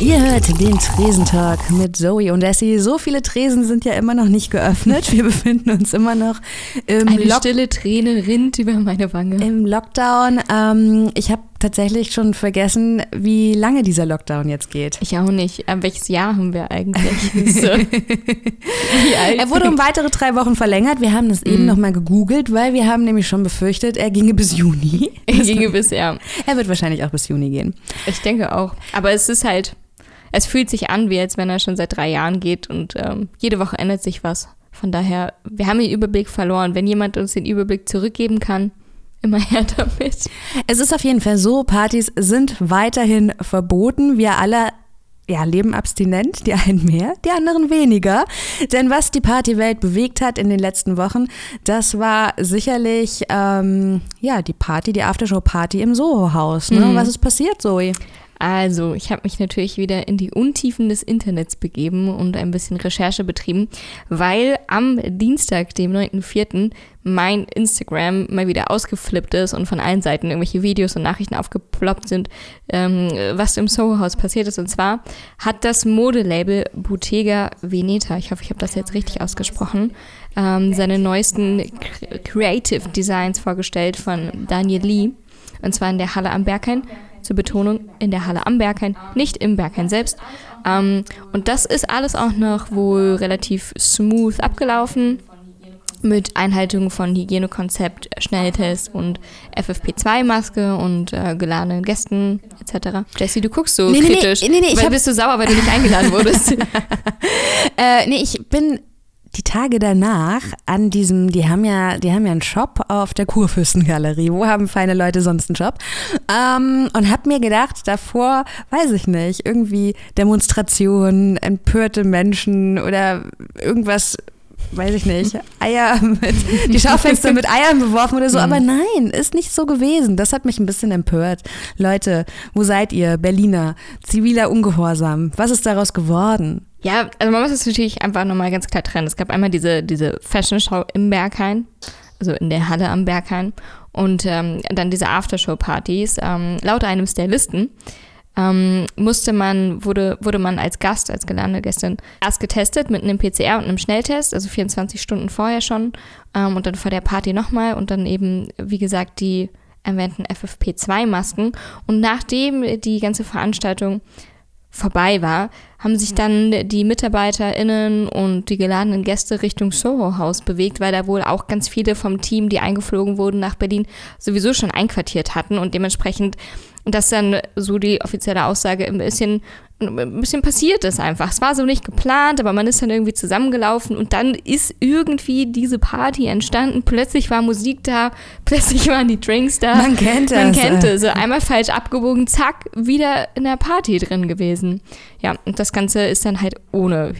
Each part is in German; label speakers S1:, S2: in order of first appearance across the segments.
S1: Ihr hört den Tresentalk mit Zoe und Essie. So viele Tresen sind ja immer noch nicht geöffnet. Wir befinden uns immer noch im
S2: Eine
S1: Lock
S2: stille Träne rinnt über meine Wange.
S1: im Lockdown. Ähm, ich habe tatsächlich schon vergessen, wie lange dieser Lockdown jetzt geht.
S2: Ich auch nicht. Aber welches Jahr haben wir eigentlich? so.
S1: Er wurde um weitere drei Wochen verlängert. Wir haben das eben noch mal gegoogelt, weil wir haben nämlich schon befürchtet, er ginge bis Juni.
S2: Ich ginge bisher.
S1: Er wird wahrscheinlich auch bis Juni gehen.
S2: Ich denke auch. Aber es ist halt, es fühlt sich an, wie als wenn er schon seit drei Jahren geht und ähm, jede Woche ändert sich was. Von daher, wir haben den Überblick verloren. Wenn jemand uns den Überblick zurückgeben kann, immer her damit.
S1: Es ist auf jeden Fall so, Partys sind weiterhin verboten. Wir alle ja, leben abstinent, die einen mehr, die anderen weniger. Denn was die Partywelt bewegt hat in den letzten Wochen, das war sicherlich ähm, ja, die Party, die Aftershow-Party im Soho-Haus. Ne? Was ist passiert, Zoe?
S2: Also, ich habe mich natürlich wieder in die Untiefen des Internets begeben und ein bisschen Recherche betrieben, weil am Dienstag, dem 9.4., mein Instagram mal wieder ausgeflippt ist und von allen Seiten irgendwelche Videos und Nachrichten aufgeploppt sind, ähm, was im Soho-Haus passiert ist. Und zwar hat das Modelabel Bottega Veneta, ich hoffe, ich habe das jetzt richtig ausgesprochen, ähm, seine neuesten Cre- Creative Designs vorgestellt von Daniel Lee. Und zwar in der Halle am Berghain zur Betonung in der Halle am Berghain, nicht im Berghain selbst. Ähm, und das ist alles auch noch wohl relativ smooth abgelaufen mit Einhaltung von Hygienekonzept, Schnelltest und FFP2-Maske und äh, geladenen Gästen etc. Jessie, du guckst so
S1: Nee, nee, nee,
S2: kritisch.
S1: nee, nee, ich hab-
S2: bist du sauer, weil du nicht eingeladen wurdest?
S1: Äh, nee, ich bin die Tage danach an diesem, die haben ja, die haben ja einen Shop auf der Kurfürstengalerie. Wo haben feine Leute sonst einen Shop? Ähm, und hab mir gedacht, davor, weiß ich nicht, irgendwie Demonstrationen, empörte Menschen oder irgendwas, weiß ich nicht, Eier mit, die Schaufenster mit Eiern beworfen oder so. Aber nein, ist nicht so gewesen. Das hat mich ein bisschen empört. Leute, wo seid ihr? Berliner, ziviler Ungehorsam. Was ist daraus geworden?
S2: Ja, also man muss es natürlich einfach nochmal ganz klar trennen. Es gab einmal diese, diese Fashion-Show im Berghain, also in der Halle am Berghain und ähm, dann diese Aftershow-Partys. Ähm, laut einem Stylisten ähm, musste man, wurde, wurde man als Gast, als geladene Gästin erst getestet mit einem PCR und einem Schnelltest, also 24 Stunden vorher schon ähm, und dann vor der Party nochmal und dann eben, wie gesagt, die erwähnten FFP2-Masken. Und nachdem die ganze Veranstaltung vorbei war, haben sich dann die MitarbeiterInnen und die geladenen Gäste Richtung Soho-Haus bewegt, weil da wohl auch ganz viele vom Team, die eingeflogen wurden nach Berlin, sowieso schon einquartiert hatten und dementsprechend das dann so die offizielle Aussage ein bisschen, ein bisschen passiert ist einfach. Es war so nicht geplant, aber man ist dann irgendwie zusammengelaufen und dann ist irgendwie diese Party entstanden. Plötzlich war Musik da, plötzlich waren die Drinks da.
S1: Man kennt
S2: Man
S1: das,
S2: kennt
S1: äh.
S2: es. So einmal falsch abgebogen, zack, wieder in der Party drin gewesen. Ja, und das Ganze ist dann halt ohne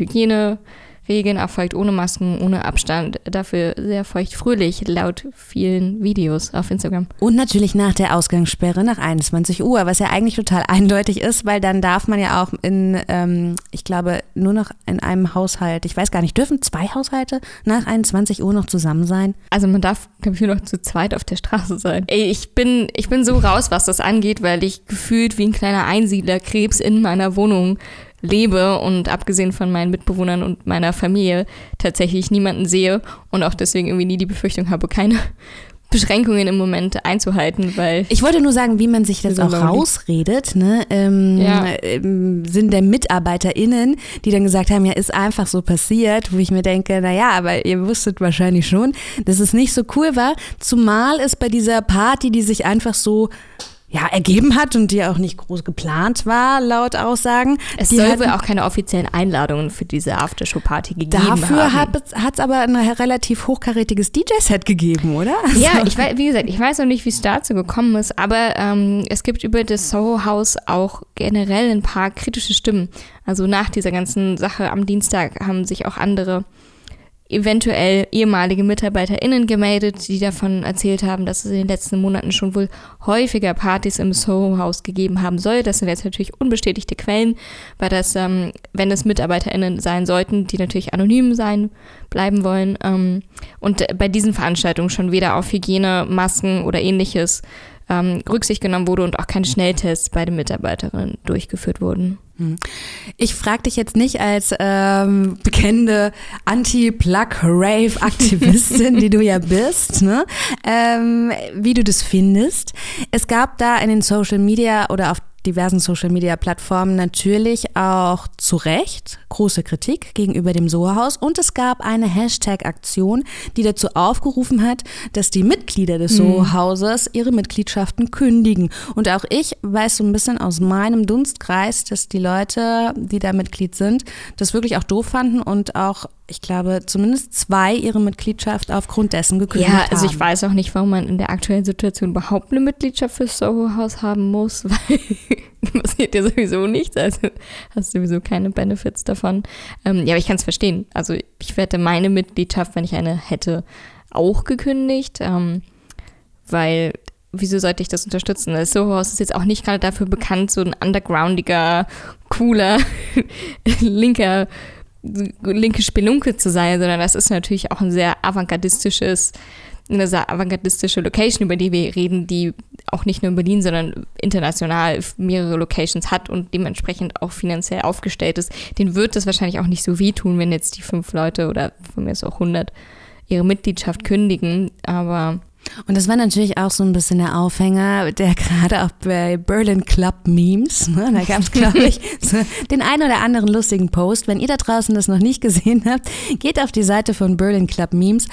S2: Hygieneregeln erfolgt, ohne Masken, ohne Abstand. Dafür sehr feuchtfröhlich, laut vielen Videos auf Instagram.
S1: Und natürlich nach der Ausgangssperre nach 21 Uhr, was ja eigentlich total eindeutig ist, weil dann darf man ja auch in, ähm, ich glaube, nur noch in einem Haushalt, ich weiß gar nicht, dürfen zwei Haushalte nach 21 Uhr noch zusammen sein?
S2: Also man darf, glaube ich, nur noch zu zweit auf der Straße sein. Ey, ich bin, ich bin so raus, was das angeht, weil ich gefühlt wie ein kleiner Einsiedlerkrebs in meiner Wohnung lebe und abgesehen von meinen Mitbewohnern und meiner Familie tatsächlich niemanden sehe und auch deswegen irgendwie nie die Befürchtung habe, keine Beschränkungen im Moment einzuhalten, weil
S1: Ich wollte nur sagen, wie man sich das
S2: So
S1: auch rausredet, ne? Im,
S2: Ja.
S1: im Sinn der MitarbeiterInnen, die dann gesagt haben, ja, ist einfach so passiert, wo ich mir denke, naja, aber ihr wusstet wahrscheinlich schon, dass es nicht so cool war, zumal es bei dieser Party, die sich einfach so ja, ergeben hat und die auch nicht groß geplant war, laut Aussagen.
S2: es
S1: die
S2: soll wohl auch keine offiziellen Einladungen für diese Aftershow-Party gegeben
S1: Dafür
S2: haben.
S1: hat es aber ein relativ hochkarätiges DJ-Set gegeben, oder?
S2: Ja,
S1: Also-
S2: ich weiß, wie gesagt, ich weiß noch nicht, wie es dazu gekommen ist, aber ähm, es gibt über das Soho House auch generell ein paar kritische Stimmen. Also nach dieser ganzen Sache am Dienstag haben sich auch andere eventuell ehemalige MitarbeiterInnen gemeldet, die davon erzählt haben, dass es in den letzten Monaten schon wohl häufiger Partys im Soho-Haus gegeben haben soll. Das sind jetzt natürlich unbestätigte Quellen, weil das, ähm, wenn es MitarbeiterInnen sein sollten, die natürlich anonym sein bleiben wollen ähm, und bei diesen Veranstaltungen schon weder auf Hygiene, Masken oder ähnliches ähm, Rücksicht genommen wurde und auch keine Schnelltests bei den Mitarbeiterinnen durchgeführt wurden.
S1: Hm. Ich frage dich jetzt nicht als ähm, bekennende Anti-Plug-Rave-Aktivistin, die du ja bist, ne? ähm, wie du das findest. Es gab da in den Social Media oder auf diversen Social-Media-Plattformen natürlich auch zu Recht große Kritik gegenüber dem Soho-Haus und es gab eine Hashtag-Aktion, die dazu aufgerufen hat, dass die Mitglieder des hm. Soho-Hauses ihre Mitgliedschaften kündigen. Und auch ich weiß so ein bisschen aus meinem Dunstkreis, dass die Leute, die da Mitglied sind, das wirklich auch doof fanden und auch ich glaube, zumindest zwei ihre Mitgliedschaft aufgrund dessen gekündigt haben.
S2: Ja, also ich weiß auch nicht, warum man in der aktuellen Situation überhaupt eine Mitgliedschaft fürs Soho-Haus haben muss, weil passiert dir sowieso nichts, also hast du sowieso keine Benefits davon. Ähm, ja, aber ich kann es verstehen. Also ich werde meine Mitgliedschaft, wenn ich eine hätte, auch gekündigt, ähm, weil wieso sollte ich das unterstützen? Das Soho-Haus ist jetzt auch nicht gerade dafür bekannt, so ein undergroundiger, cooler, linker linke Spelunke zu sein, sondern das ist natürlich auch ein sehr avantgardistisches, eine sehr avantgardistische Location, über die wir reden, die auch nicht nur in Berlin, sondern international mehrere Locations hat und dementsprechend auch finanziell aufgestellt ist. Den wird es wahrscheinlich auch nicht so wehtun, wenn jetzt die fünf Leute oder von mir ist auch 100 ihre Mitgliedschaft kündigen, aber
S1: und das war natürlich auch so ein bisschen der Aufhänger, der gerade auch bei Berlin Club Memes, ne, da gab es, glaube ich, so den einen oder anderen lustigen Post. Wenn ihr da draußen das noch nicht gesehen habt, geht auf die Seite von Berlin Club Memes,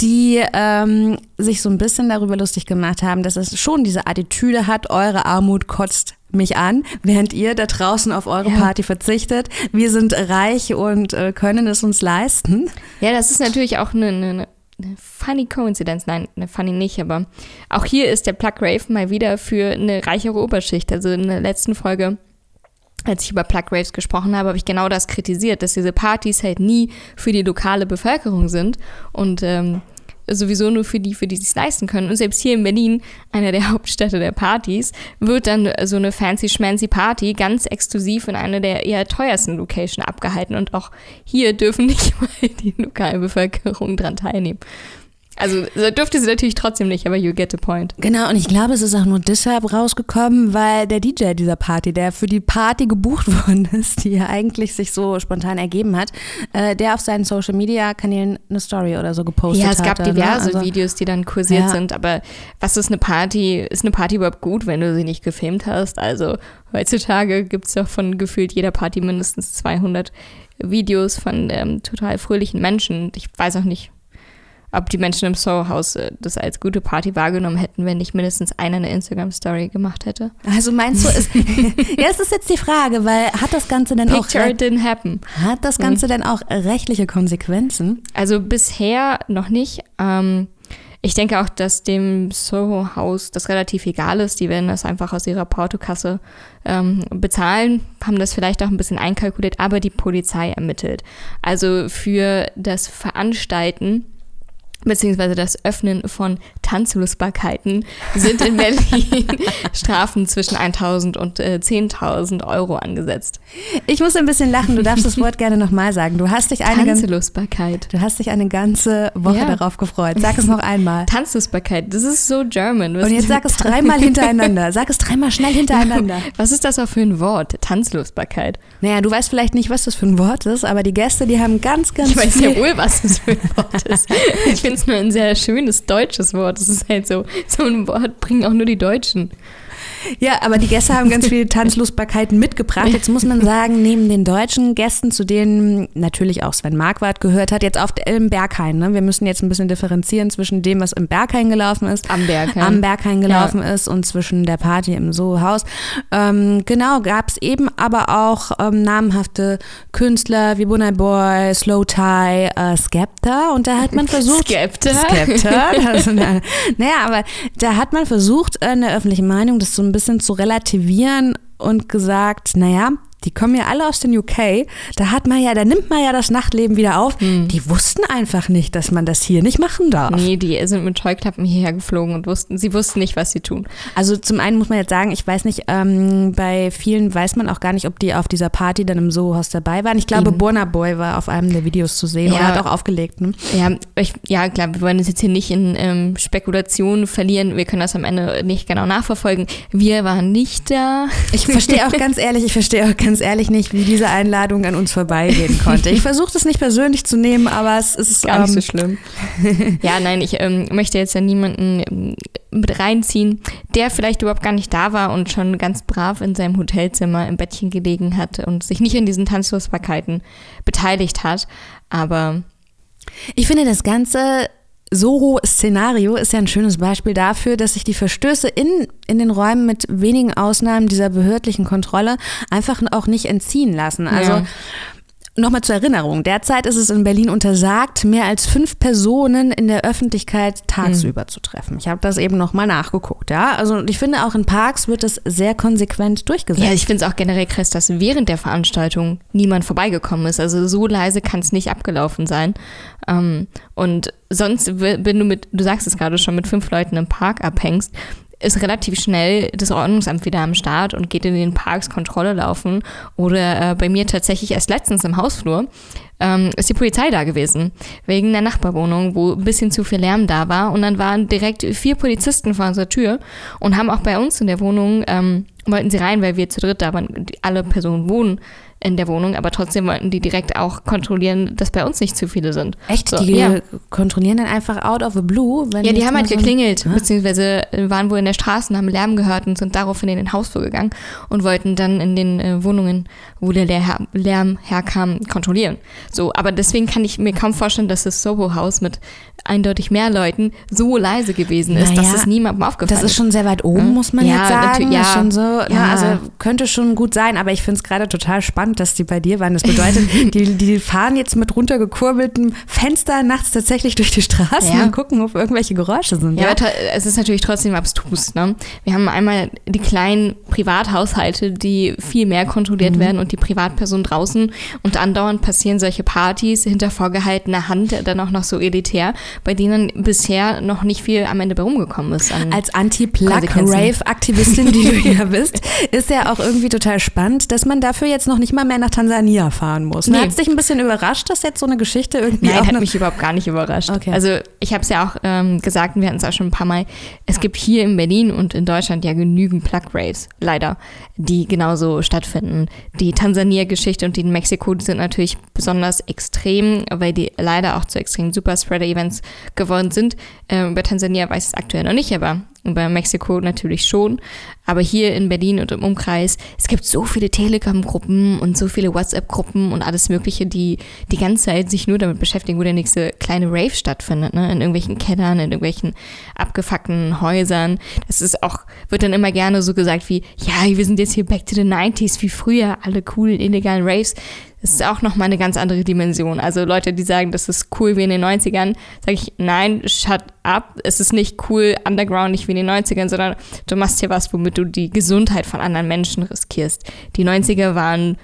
S1: die ähm, sich so ein bisschen darüber lustig gemacht haben, dass es schon diese Attitüde hat, eure Armut kotzt mich an, während ihr da draußen auf eure ja. Party verzichtet. Wir sind reich und äh, können es uns leisten.
S2: Ja, das ist natürlich auch eine, eine funny Coincidence, nein, eine funny nicht, aber auch hier ist der Plug Rave mal wieder für eine reichere Oberschicht. Also in der letzten Folge, als ich über Plug Raves gesprochen habe, habe ich genau das kritisiert, dass diese Partys halt nie für die lokale Bevölkerung sind und ähm, sowieso nur für die, für die es leisten können. Und selbst hier in Berlin, einer der Hauptstädte der Partys, wird dann so eine fancy schmancy Party ganz exklusiv in einer der eher teuersten Locations abgehalten. Und auch hier dürfen nicht mal die lokale Bevölkerung dran teilnehmen. Also dürfte sie natürlich trotzdem nicht, aber you get the point.
S1: Genau, und ich glaube, es ist auch nur deshalb rausgekommen, weil der DJ dieser Party, der für die Party gebucht worden ist, die ja eigentlich sich so spontan ergeben hat, äh, der auf seinen Social Media Kanälen eine Story oder so gepostet hat.
S2: Ja, es gab hatte, ne? diverse ne? also, Videos, die dann kursiert ja. sind, aber was ist eine Party? Ist eine Party überhaupt gut, wenn du sie nicht gefilmt hast? Also heutzutage gibt es doch von gefühlt jeder Party mindestens 200 Videos von ähm, total fröhlichen Menschen. Ich weiß auch nicht, ob die Menschen im Soho-Haus äh, das als gute Party wahrgenommen hätten, wenn nicht mindestens einer eine Instagram-Story gemacht hätte.
S1: Also meinst du, es, ja, es ist jetzt die Frage, weil hat das Ganze denn
S2: Picture
S1: auch
S2: didn't happen.
S1: Hat das Ganze mhm. denn auch rechtliche Konsequenzen?
S2: Also bisher noch nicht. Ähm, ich denke auch, dass dem Soho-Haus das relativ egal ist. Die werden das einfach aus ihrer Portokasse ähm, bezahlen, haben das vielleicht auch ein bisschen einkalkuliert, aber die Polizei ermittelt. Also für das Veranstalten beziehungsweise das Öffnen von Tanzlustbarkeiten sind in Berlin Strafen zwischen 1.000 und äh, 10.000 Euro angesetzt.
S1: Ich muss ein bisschen lachen, du darfst das Wort gerne nochmal sagen. Du hast dich eine
S2: Tanzlustbarkeit.
S1: Du hast dich eine ganze Woche ja. darauf gefreut. Sag es noch einmal.
S2: Tanzlustbarkeit, das ist so German.
S1: Was und jetzt sag es dreimal hintereinander. Sag es dreimal schnell hintereinander.
S2: Was ist das auch für ein Wort? Tanzlustbarkeit.
S1: Naja, du weißt vielleicht nicht, was das für ein Wort ist, aber die Gäste, die haben ganz, ganz
S2: Ich weiß ja wohl, was das für ein Wort ist. Ich finde es nur ein sehr schönes deutsches Wort. Das ist halt so, so ein Wort bringen auch nur die Deutschen.
S1: Ja, aber die Gäste haben ganz viele Tanzlustbarkeiten mitgebracht. Jetzt muss man sagen, neben den deutschen Gästen, zu denen natürlich auch Sven Marquardt gehört hat, jetzt auf im Berghain. Ne? Wir müssen jetzt ein bisschen differenzieren zwischen dem, was im Berghain gelaufen ist,
S2: am Berghain,
S1: am Berghain gelaufen ja. ist und zwischen der Party im Soho-Haus. Ähm, genau, gab es eben aber auch ähm, namhafte Künstler wie Bunai Boy, Slow Tie, äh, Skepta und da hat man versucht...
S2: Skepta?
S1: Skepta. Also, naja, aber da hat man versucht, in der öffentlichen Meinung das so ein bisschen zu relativieren und gesagt, naja, die kommen ja alle aus den UK. Da hat man ja, da nimmt man ja das Nachtleben wieder auf.
S2: Hm.
S1: Die wussten einfach nicht, dass man das hier nicht machen darf.
S2: Nee, die sind mit Scheuklappen hierher geflogen und wussten, sie wussten nicht, was sie tun.
S1: Also zum einen muss man jetzt sagen, ich weiß nicht, ähm, bei vielen weiß man auch gar nicht, ob die auf dieser Party dann im Soho-Haus dabei waren. Ich glaube,
S2: Eben.
S1: Burna Boy war auf einem der Videos zu sehen
S2: Ja.
S1: oder hat auch aufgelegt. Ne?
S2: Ja, ich, ja, klar, wir wollen uns jetzt hier nicht in ähm, Spekulationen verlieren. Wir können das am Ende nicht genau nachverfolgen. Wir waren nicht da.
S1: Ich verstehe auch ganz ehrlich, ich verstehe auch ganz ehrlich nicht, wie diese Einladung an uns vorbeigehen konnte. Ich versuche das nicht persönlich zu nehmen, aber es ist
S2: Gar nicht so
S1: ähm,
S2: schlimm. ja, nein, ich ähm, möchte jetzt ja niemanden ähm, mit reinziehen, der vielleicht überhaupt gar nicht da war und schon ganz brav in seinem Hotelzimmer im Bettchen gelegen hat und sich nicht in diesen Tanzlosbarkeiten beteiligt hat. Aber
S1: Ich finde, das ganze Soho-Szenario ist ja ein schönes Beispiel dafür, dass sich die Verstöße in, in den Räumen mit wenigen Ausnahmen dieser behördlichen Kontrolle einfach auch nicht entziehen lassen. Also
S2: Ja.
S1: Nochmal zur Erinnerung, derzeit ist es in Berlin untersagt, mehr als fünf Personen in der Öffentlichkeit tagsüber zu treffen. Ich habe das eben nochmal nachgeguckt, ja. Also ich finde, auch in Parks wird es sehr konsequent durchgesetzt.
S2: Ja, ich finde es auch generell krass, dass während der Veranstaltung niemand vorbeigekommen ist. Also so leise kann es nicht abgelaufen sein. Ähm, und sonst, wenn du mit, du sagst es gerade schon, mit fünf Leuten im Park abhängst, ist relativ schnell das Ordnungsamt wieder am Start und geht in den Parks Kontrolle laufen. Oder äh, bei mir tatsächlich erst letztens im Hausflur ähm, ist die Polizei da gewesen, wegen der Nachbarwohnung, wo ein bisschen zu viel Lärm da war. Und dann waren direkt vier Polizisten vor unserer Tür und haben auch bei uns in der Wohnung, ähm, wollten sie rein, weil wir zu dritt da waren, alle Personen wohnen in der Wohnung, aber trotzdem wollten die direkt auch kontrollieren, dass bei uns nicht zu viele sind.
S1: Echt?
S2: So,
S1: die
S2: ja.
S1: kontrollieren dann einfach out of the blue? Wenn
S2: Ja, die haben halt
S1: so
S2: geklingelt, beziehungsweise waren wohl in der Straße und haben Lärm gehört und sind daraufhin in den Hausflur gegangen und wollten dann in den äh, Wohnungen, wo der Lär- Lärm herkam, kontrollieren. So, aber deswegen kann ich mir kaum vorstellen, dass das Soho-Haus mit eindeutig mehr Leuten so leise gewesen ist, dass
S1: Naja,
S2: es niemandem aufgefallen
S1: Das ist schon sehr weit oben,
S2: Ja.
S1: muss man
S2: Ja,
S1: jetzt sagen.
S2: natürlich,
S1: Ist
S2: ja.
S1: schon so,
S2: Ja.
S1: Na, also könnte schon gut sein, aber ich finde es gerade total spannend, dass die bei dir waren. Das bedeutet, die, die fahren jetzt mit runtergekurbeltem Fenster nachts tatsächlich durch die Straßen
S2: Ja.
S1: und gucken, ob irgendwelche Geräusche sind.
S2: Ja,
S1: Ja,
S2: es ist natürlich trotzdem abstrus. Ne? Wir haben einmal die kleinen Privathaushalte, die viel mehr kontrolliert werden und die Privatpersonen draußen. Und andauernd passieren solche Partys hinter vorgehaltener Hand, dann auch noch so elitär, bei denen bisher noch nicht viel am Ende bei rumgekommen ist.
S1: Als. Anti-Plug-Rave-Aktivistin, die du ja bist, ist ja auch irgendwie total spannend, dass man dafür jetzt noch nicht mal mehr nach Tansania fahren muss.
S2: Nee.
S1: Hat es dich ein bisschen überrascht, dass jetzt so eine Geschichte irgendwie
S2: Nein,
S1: auch
S2: hat mich überhaupt gar nicht überrascht.
S1: Okay.
S2: Also ich habe es ja auch ähm, gesagt, und wir hatten es auch schon ein paar Mal, es gibt hier in Berlin und in Deutschland ja genügend Plug-Raves, leider, die genauso stattfinden. Die Tansania-Geschichte und die in Mexiko, sind natürlich besonders extrem, weil die leider auch zu extremen Superspreader-Events geworden sind. Ähm, über Tansania weiß es aktuell noch nicht, aber über Mexiko natürlich schon. Aber hier in Berlin und im Umkreis, es gibt so viele Telegram-Gruppen und so viele WhatsApp-Gruppen und alles Mögliche, die die ganze Zeit sich nur damit beschäftigen, wo der nächste kleine Rave stattfindet, ne? In irgendwelchen Kellern, in irgendwelchen abgefuckten Häusern. Das ist auch, wird dann immer gerne so gesagt wie, ja, wir sind jetzt hier back to the 90s, wie früher, alle coolen, illegalen Raves. Das ist auch nochmal eine ganz andere Dimension. Also Leute, die sagen, das ist cool wie in den 90ern, sage ich, nein, shut up. Es ist nicht cool, underground, nicht wie in den 90ern, sondern du machst hier was, womit du die Gesundheit von anderen Menschen riskierst. Die 90er waren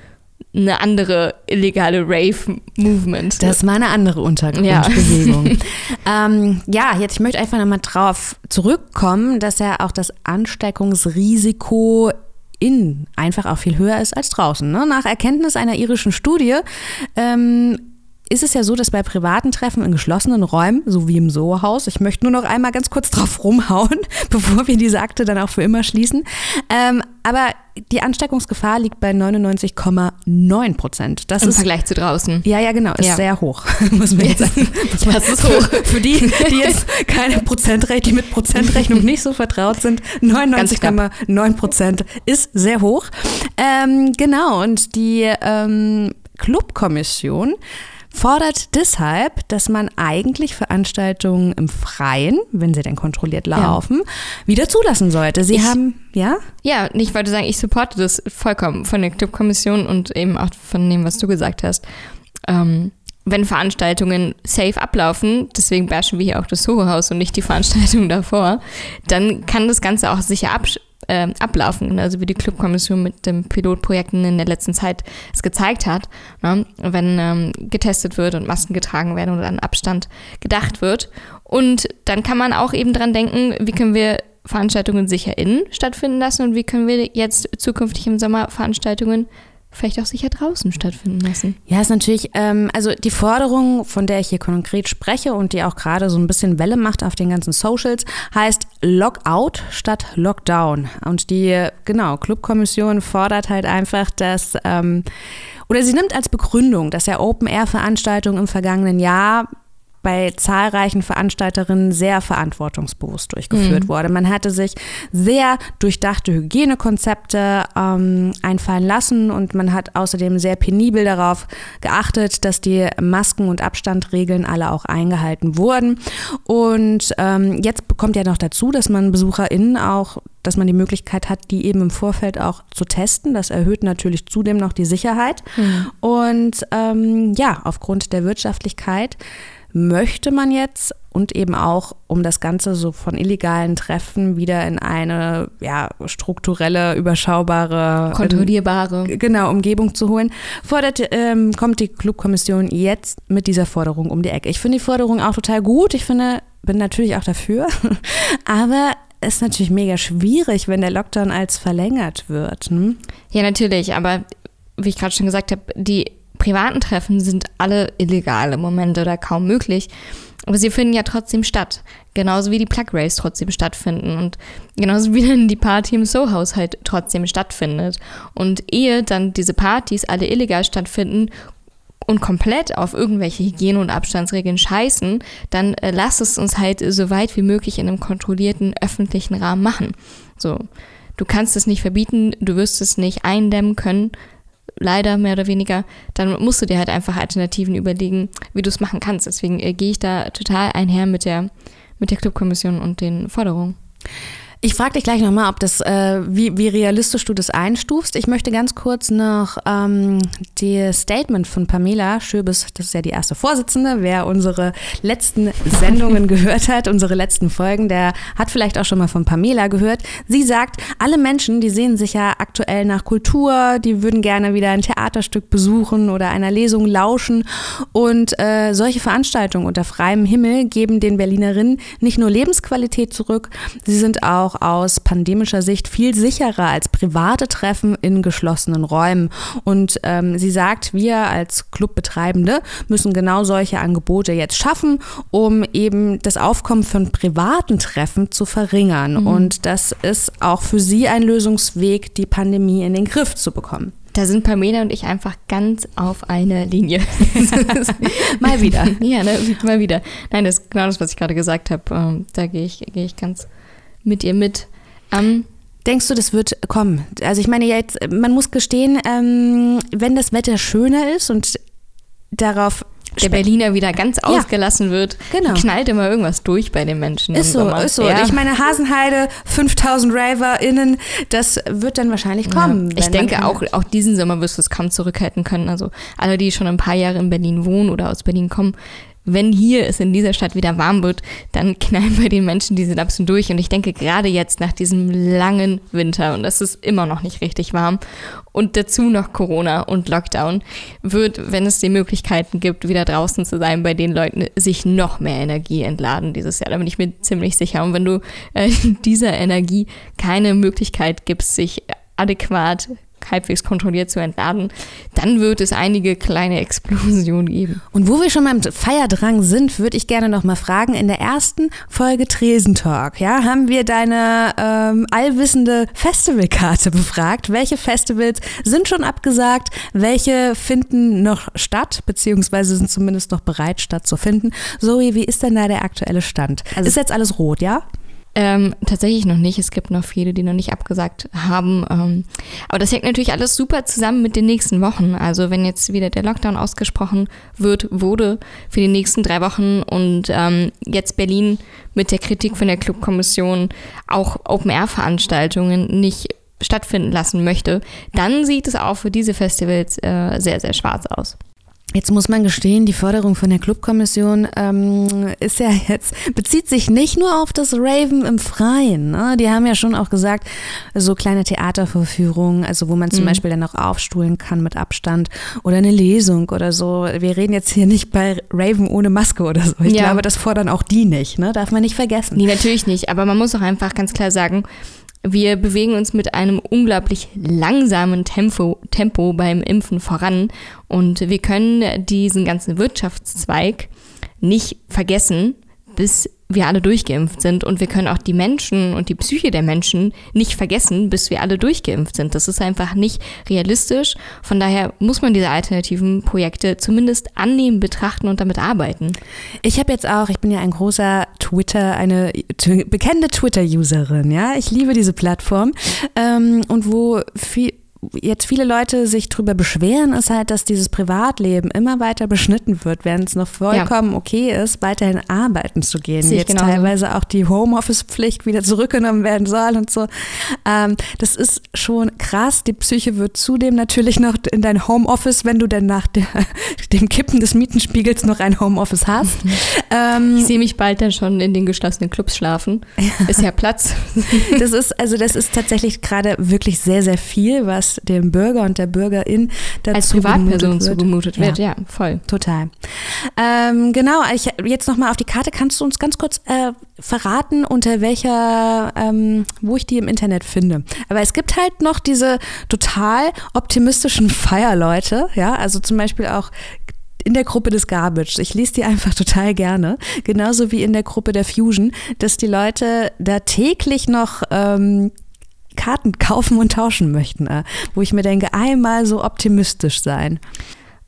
S2: eine andere illegale Rave-Movement.
S1: Das war eine andere Untergrundbewegung. ähm, ja, jetzt ich möchte einfach nochmal drauf zurückkommen, dass ja auch das Ansteckungsrisiko innen einfach auch viel höher ist als draußen. Ne? Nach Erkenntnis einer irischen Studie ähm, ist es ja so, dass bei privaten Treffen in geschlossenen Räumen, so wie im Soho-Haus, ich möchte nur noch einmal ganz kurz drauf rumhauen, bevor wir diese Akte dann auch für immer schließen, ähm, aber die Ansteckungsgefahr liegt bei 99,9 Prozent. Das
S2: Im
S1: ist
S2: Vergleich zu draußen.
S1: ja, ja, genau, ist
S2: Ja.
S1: sehr hoch, muss man jetzt sagen. Man-
S2: Das ist hoch.
S1: Für, für die, die jetzt keine Prozentrechnung, die mit Prozentrechnung nicht so vertraut sind, 99,9 Prozent ist sehr hoch. Ähm, genau, und die ähm, Clubkommission fordert deshalb, dass man eigentlich Veranstaltungen im Freien, wenn sie denn kontrolliert laufen, wieder zulassen sollte. Sie
S2: Ich-
S1: haben, ja?
S2: Ja, ich wollte sagen, ich supporte das vollkommen von der Clubkommission und eben auch von dem, was du gesagt hast. Ähm, wenn Veranstaltungen safe ablaufen, deswegen bashen wir hier auch das Soho-Haus und nicht die Veranstaltung davor, dann kann das Ganze auch sicher absch äh, ablaufen, also wie die Clubkommission mit den Pilotprojekten in der letzten Zeit es gezeigt hat, ne? wenn ähm, getestet wird und Masken getragen werden oder an Abstand gedacht wird. Und dann kann man auch eben dran denken, wie können wir Veranstaltungen sicher innen stattfinden lassen und wie können wir jetzt zukünftig im Sommer Veranstaltungen vielleicht auch sicher draußen stattfinden lassen.
S1: Ja, ist natürlich, ähm, also die Forderung, von der ich hier konkret spreche und die auch gerade so ein bisschen Welle macht auf den ganzen Socials, heißt Lockout statt Lockdown. Und die, genau, Clubkommission fordert halt einfach, dass, ähm, oder sie nimmt als Begründung, dass ja Open-Air-Veranstaltungen im vergangenen Jahr bei zahlreichen Veranstalterinnen sehr verantwortungsbewusst durchgeführt mhm. wurde. Man hatte sich sehr durchdachte Hygienekonzepte ähm, einfallen lassen und man hat außerdem sehr penibel darauf geachtet, dass die Masken- und Abstandregeln alle auch eingehalten wurden. Und ähm, jetzt bekommt ja noch dazu, dass man BesucherInnen auch dass man die Möglichkeit hat, die eben im Vorfeld auch zu testen. Das erhöht natürlich zudem noch die Sicherheit. Mhm. Und ähm, ja, aufgrund der Wirtschaftlichkeit möchte man jetzt und eben auch, um das Ganze so von illegalen Treffen wieder in eine ja, strukturelle, überschaubare,
S2: kontrollierbare
S1: in, genau, Umgebung zu holen, fordert, ähm, kommt die Clubkommission jetzt mit dieser Forderung um die Ecke. Ich finde die Forderung auch total gut. Ich finde, bin natürlich auch dafür. Aber es ist natürlich mega schwierig, wenn der Lockdown als verlängert wird. Hm?
S2: Ja, natürlich. Aber wie ich gerade schon gesagt habe, die privaten Treffen sind alle illegal im Moment oder kaum möglich. Aber sie finden ja trotzdem statt. Genauso wie die Plug Race trotzdem stattfinden. Und genauso wie dann die Party im Sohaus halt trotzdem stattfindet. Und ehe dann diese Partys alle illegal stattfinden und komplett auf irgendwelche Hygiene- und Abstandsregeln scheißen, dann äh, lass es uns halt so weit wie möglich in einem kontrollierten öffentlichen Rahmen machen. So. Du kannst es nicht verbieten, du wirst es nicht eindämmen können, leider mehr oder weniger, dann musst du dir halt einfach Alternativen überlegen, wie du es machen kannst. Deswegen äh, gehe ich da total einher mit der, mit der Clubkommission und den Forderungen.
S1: Ich frage dich gleich nochmal, ob das, äh, wie, wie realistisch du das einstufst. Ich möchte ganz kurz noch ähm, das Statement von Pamela Schöbes, das ist ja die erste Vorsitzende, wer unsere letzten Sendungen gehört hat, unsere letzten Folgen, der hat vielleicht auch schon mal von Pamela gehört. Sie sagt, alle Menschen, die sehen sich ja aktuell nach Kultur, die würden gerne wieder ein Theaterstück besuchen oder einer Lesung lauschen. Und äh, solche Veranstaltungen unter freiem Himmel geben den Berlinerinnen nicht nur Lebensqualität zurück, sie sind auch auch aus pandemischer Sicht viel sicherer als private Treffen in geschlossenen Räumen. Und ähm, sie sagt, wir als Clubbetreibende müssen genau solche Angebote jetzt schaffen, um eben das Aufkommen von privaten Treffen zu verringern. Mhm. Und das ist auch für sie ein Lösungsweg, die Pandemie in den Griff zu bekommen.
S2: Da sind Pamela und ich einfach ganz auf einer Linie.
S1: mal wieder.
S2: Ja, ne, mal wieder. Nein, das ist genau das, was ich gerade gesagt habe. Ähm, da gehe ich, geh ich ganz mit ihr mit. Ähm,
S1: Denkst du, das wird kommen? Also ich meine jetzt, man muss gestehen, ähm, wenn das Wetter schöner ist und darauf
S2: der Berliner wieder ganz ja. ausgelassen wird, genau. knallt immer irgendwas durch bei den Menschen.
S1: Ist so, Sommer. ist so. Ja. Ich meine, Hasenheide, 5000 RaverInnen, das wird dann wahrscheinlich kommen.
S2: Ja. Ich denke, auch, auch diesen Sommer wirst du es kaum zurückhalten können. Also alle, die schon ein paar Jahre in Berlin wohnen oder aus Berlin kommen, wenn hier es in dieser Stadt wieder warm wird, dann knallen bei den Menschen diese Synapsen durch. Und ich denke, gerade jetzt nach diesem langen Winter, und es ist immer noch nicht richtig warm, und dazu noch Corona und Lockdown, wird, wenn es die Möglichkeiten gibt, wieder draußen zu sein, bei den Leuten sich noch mehr Energie entladen dieses Jahr. Da bin ich mir ziemlich sicher. Und wenn du äh, dieser Energie keine Möglichkeit gibst, sich adäquat halbwegs kontrolliert zu entladen, dann wird es einige kleine Explosionen geben.
S1: Und wo wir schon beim Feierdrang sind, würde ich gerne noch mal fragen, in der ersten Folge Tresentalk, ja, haben wir deine ähm, allwissende Festivalkarte befragt. Welche Festivals sind schon abgesagt, welche finden noch statt, beziehungsweise sind zumindest noch bereit stattzufinden. Zoe, wie ist denn da der aktuelle Stand? Also ist jetzt alles rot, ja?
S2: Ähm, tatsächlich noch nicht. Es gibt noch viele, die noch nicht abgesagt haben. Ähm, aber das hängt natürlich alles super zusammen mit den nächsten Wochen. Also wenn jetzt wieder der Lockdown ausgesprochen wird, wurde für die nächsten drei Wochen und ähm, jetzt Berlin mit der Kritik von der Clubkommission auch Open-Air-Veranstaltungen nicht stattfinden lassen möchte, dann sieht es auch für diese Festivals äh, sehr, sehr schwarz aus.
S1: Jetzt muss man gestehen, die Förderung von der Clubkommission ähm, ist ja jetzt, bezieht sich nicht nur auf das Raven im Freien. Ne? Die haben ja schon auch gesagt, so kleine Theatervorführungen, also wo man zum mhm. Beispiel dann auch aufstuhlen kann mit Abstand oder eine Lesung oder so. Wir reden jetzt hier nicht bei Raven ohne Maske oder so. Ich ja. glaube, das fordern auch die nicht, ne? Darf man nicht vergessen.
S2: Nee, natürlich nicht. Aber man muss auch einfach ganz klar sagen, wir bewegen uns mit einem unglaublich langsamen Tempo, Tempo beim Impfen voran und wir können diesen ganzen Wirtschaftszweig nicht vergessen, bis wir alle durchgeimpft sind und wir können auch die Menschen und die Psyche der Menschen nicht vergessen, bis wir alle durchgeimpft sind. Das ist einfach nicht realistisch. Von daher muss man diese alternativen Projekte zumindest annehmen, betrachten und damit arbeiten.
S1: Ich habe jetzt auch, ich bin ja ein großer Twitter, eine bekannte Twitter-Userin, ja. Ich liebe diese Plattform ähm, und wo viel jetzt viele Leute sich darüber beschweren, ist halt, dass dieses Privatleben immer weiter beschnitten wird, während es noch vollkommen ja. okay ist, weiterhin arbeiten zu gehen. Sehe jetzt teilweise auch die Homeoffice-Pflicht wieder zurückgenommen werden soll und so. Ähm, das ist schon krass. Die Psyche wird zudem natürlich noch in dein Homeoffice, wenn du dann nach der, dem Kippen des Mietenspiegels noch ein Homeoffice hast.
S2: ähm, ich sehe mich bald dann schon in den geschlossenen Clubs schlafen. Ist ja Platz.
S1: das ist, also das ist tatsächlich gerade wirklich sehr, sehr viel, was was dem Bürger und der Bürgerin dazu
S2: als Privatperson zugemutet wird. Ja, ja voll.
S1: Total. Ähm, genau, ich, jetzt nochmal auf die Karte. Kannst du uns ganz kurz äh, verraten, unter welcher, ähm, wo ich die im Internet finde? Aber es gibt halt noch diese total optimistischen Feierleute, ja, also zum Beispiel auch in der Gruppe des Garbage. Ich lese die einfach total gerne. Genauso wie in der Gruppe der Fusion, dass die Leute da täglich noch ähm, Karten kaufen und tauschen möchten, äh, wo ich mir denke, einmal so optimistisch sein.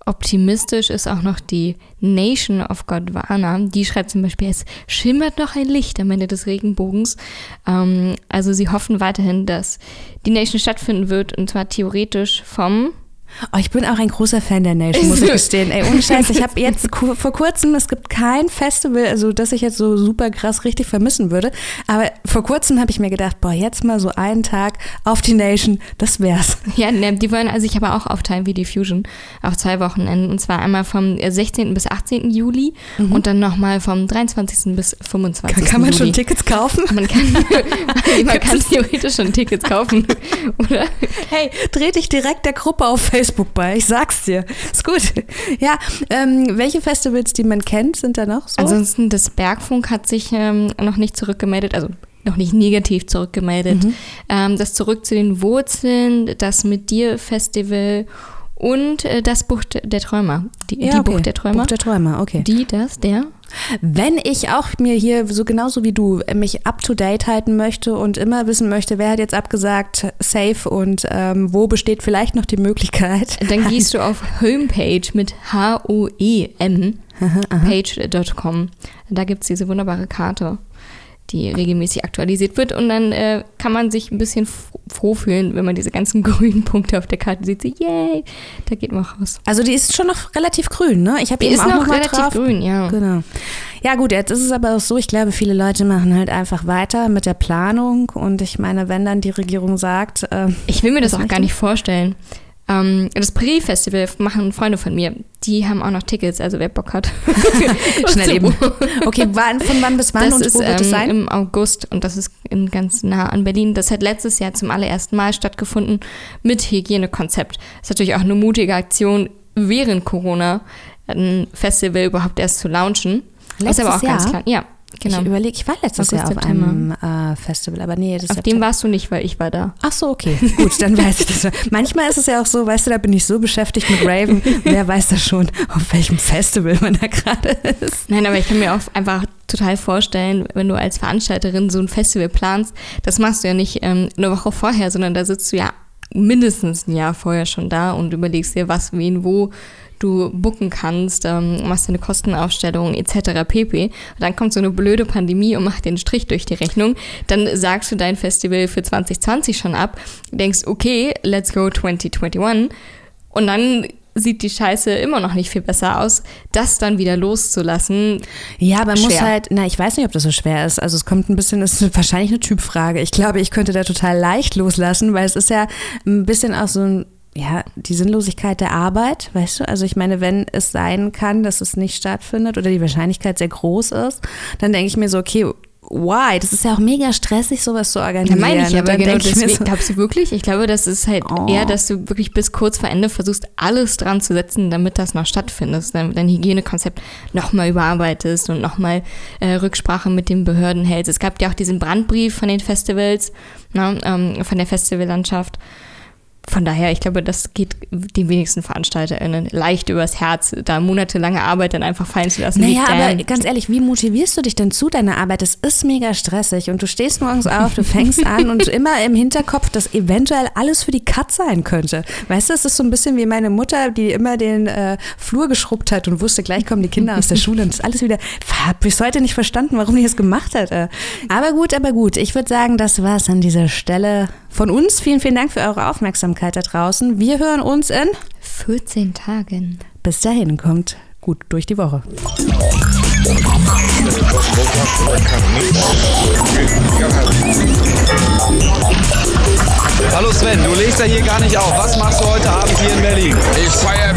S2: Optimistisch ist auch noch die Nation of Godwana. Die schreibt zum Beispiel, es schimmert noch ein Licht am Ende des Regenbogens. Ähm, also sie hoffen weiterhin, dass die Nation stattfinden wird und zwar theoretisch vom
S1: Oh, ich bin auch ein großer Fan der Nation, muss ich gestehen. Ey, ohne Scheiß, ich habe jetzt vor kurzem, es gibt kein Festival, also das ich jetzt so super krass richtig vermissen würde, aber vor kurzem habe ich mir gedacht, boah, jetzt mal so einen Tag auf die Nation, das wär's.
S2: Ja, ne, die wollen also ich aber auch aufteilen wie die Fusion auf zwei Wochenenden und zwar einmal vom 16. bis 18. Juli mhm. und dann nochmal vom 23. bis 25.
S1: Kann, kann man Juli. schon Tickets kaufen?
S2: Man kann, man kann theoretisch schon Tickets kaufen, oder?
S1: Hey, dreh dich direkt der Gruppe auf Facebook Facebook bei, ich sag's dir. Ist gut. Ja, ähm, welche Festivals, die man kennt, sind da noch so?
S2: Ansonsten, das Bergfunk hat sich ähm, noch nicht zurückgemeldet, also noch nicht negativ zurückgemeldet. Mhm. Ähm, das Zurück zu den Wurzeln, das Mit dir Festival und äh, das Buch der Träumer. Die, ja, die okay. Buch der Träumer.
S1: Buch der Träumer, okay.
S2: Die, das, der?
S1: Wenn ich auch mir hier so genauso wie du mich up to date halten möchte und immer wissen möchte, wer hat jetzt abgesagt, safe und ähm, wo besteht vielleicht noch die Möglichkeit.
S2: Dann gehst du auf Homepage mit H-O-E-M, page.com. Da gibt es diese wunderbare Karte die regelmäßig aktualisiert wird. Und dann äh, kann man sich ein bisschen froh fühlen, wenn man diese ganzen grünen Punkte auf der Karte sieht. So, yay, da geht man raus.
S1: Also die ist schon noch relativ grün, ne?
S2: Ich habe die ist auch noch, noch relativ drauf. grün, ja.
S1: Genau. Ja gut, jetzt ist es aber auch so, ich glaube, viele Leute machen halt einfach weiter mit der Planung. Und ich meine, wenn dann die Regierung sagt...
S2: Äh, ich will mir das auch gar nicht vorstellen. Ähm, das Prix-Festival machen Freunde von mir. Die haben auch noch Tickets, also wer Bock hat.
S1: Schnell eben. Okay, wann, von wann bis wann
S2: das und ist, wo wird ähm, es sein? Im August und das ist in ganz nah an Berlin. Das hat letztes Jahr zum allerersten Mal stattgefunden mit Hygienekonzept. Das ist natürlich auch eine mutige Aktion während Corona, ein Festival überhaupt erst zu launchen.
S1: Letztes ist aber auch
S2: Jahr?
S1: ganz
S2: klar. Ja,
S1: Genau. Ich überlege, ich war letztes August, Jahr auf September. einem äh, Festival, aber nee,
S2: das Auf dem warst du nicht, weil ich war da.
S1: Ach so, okay. Gut, dann weiß ich das. Manchmal ist es ja auch so, weißt du, da bin ich so beschäftigt mit Raven, wer weiß das schon, auf welchem Festival man da gerade ist.
S2: Nein, aber ich kann mir auch einfach total vorstellen, wenn du als Veranstalterin so ein Festival planst, das machst du ja nicht ähm, eine Woche vorher, sondern da sitzt du ja mindestens ein Jahr vorher schon da und überlegst dir, was, wen, wo du bucken kannst, ähm, machst eine Kostenaufstellung etc. pp. Und dann kommt so eine blöde Pandemie und macht den Strich durch die Rechnung. Dann sagst du dein Festival für 2020 schon ab, denkst, okay, let's go 2021. Und dann sieht die Scheiße immer noch nicht viel besser aus, das dann wieder loszulassen.
S1: Ja, man schwer. muss halt, na, ich weiß nicht, ob das so schwer ist. Also es kommt ein bisschen, es ist wahrscheinlich eine Typfrage. Ich glaube, ich könnte da total leicht loslassen, weil es ist ja ein bisschen auch so ein ja, die Sinnlosigkeit der Arbeit, weißt du? Also ich meine, wenn es sein kann, dass es nicht stattfindet oder die Wahrscheinlichkeit sehr groß ist, dann denke ich mir so, okay, why? Das ist ja auch mega stressig, sowas zu organisieren.
S2: Ja, meine ich, aber genau
S1: ich
S2: deswegen, so, glaubst du wirklich? Ich glaube, das ist halt oh. eher, dass du wirklich bis kurz vor Ende versuchst, alles dran zu setzen, damit das noch stattfindet, dein, dein Hygienekonzept nochmal überarbeitest und nochmal äh, Rücksprache mit den Behörden hältst. Es gab ja auch diesen Brandbrief von den Festivals, ne, ähm, von der Festivallandschaft von daher, ich glaube, das geht den wenigsten VeranstalterInnen leicht übers Herz, da monatelange Arbeit dann einfach fallen zu lassen.
S1: Naja, aber ganz ehrlich, wie motivierst du dich denn zu deiner Arbeit? Es ist mega stressig und du stehst morgens auf, du fängst an und immer im Hinterkopf, dass eventuell alles für die Katz sein könnte. Weißt du, es ist so ein bisschen wie meine Mutter, die immer den äh, Flur geschrubbt hat und wusste, gleich kommen die Kinder aus der Schule und das ist alles wieder, hab bis heute nicht verstanden, warum die das gemacht hat. Äh. Aber gut, aber gut. Ich würde sagen, das war es an dieser Stelle von uns. Vielen, vielen Dank für eure Aufmerksamkeit da draußen. Wir hören uns in
S2: 14 Tagen.
S1: Bis dahin, kommt gut durch die Woche.
S3: Hallo Sven, du legst ja hier gar nicht auf. Was machst du heute Abend hier in Berlin?
S4: Ich feiere